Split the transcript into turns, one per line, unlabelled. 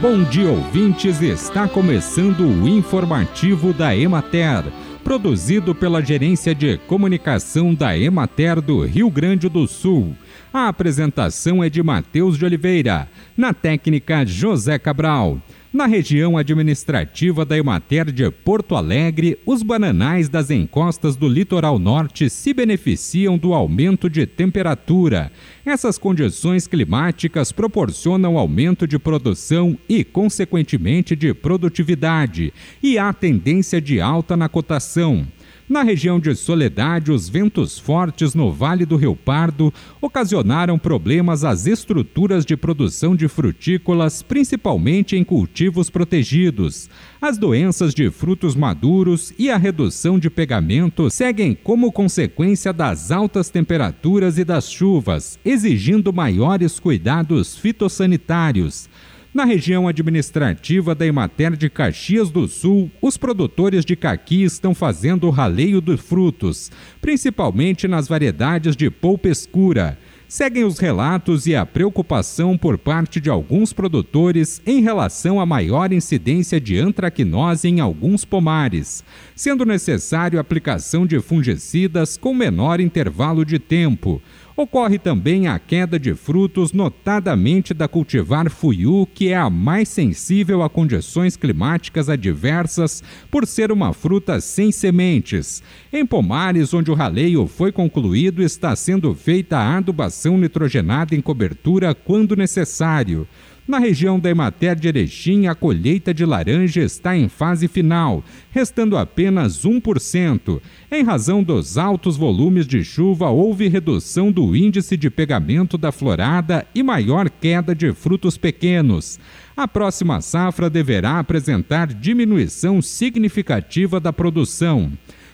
Bom dia, ouvintes! Está começando o informativo da Emater, produzido pela Gerência de Comunicação da Emater do Rio Grande do Sul. A apresentação é de Matheus de Oliveira, na técnica José Cabral. Na região administrativa da Emater de Porto Alegre, os bananais das encostas do litoral norte se beneficiam do aumento de temperatura. Essas condições climáticas proporcionam aumento de produção e, consequentemente, de produtividade, e há tendência de alta na cotação. Na região de Soledade, os ventos fortes no Vale do Rio Pardo ocasionaram problemas às estruturas de produção de frutícolas, principalmente em cultivos protegidos. As doenças de frutos maduros e a redução de pegamento seguem como consequência das altas temperaturas e das chuvas, exigindo maiores cuidados fitossanitários. Na região administrativa da Emater de Caxias do Sul, os produtores de caqui estão fazendo o raleio dos frutos, principalmente nas variedades de polpa escura. Seguem os relatos e a preocupação por parte de alguns produtores em relação à maior incidência de antracnose em alguns pomares, sendo necessário a aplicação de fungicidas com menor intervalo de tempo. Ocorre também a queda de frutos, notadamente da cultivar fuiu, que é a mais sensível a condições climáticas adversas, por ser uma fruta sem sementes. Em pomares onde o raleio foi concluído, está sendo feita a adubação nitrogenada em cobertura quando necessário. Na região da Emater de Erechim, a colheita de laranja está em fase final, restando apenas 1%. Em razão dos altos volumes de chuva, houve redução do índice de pegamento da florada e maior queda de frutos pequenos. A próxima safra deverá apresentar diminuição significativa da produção.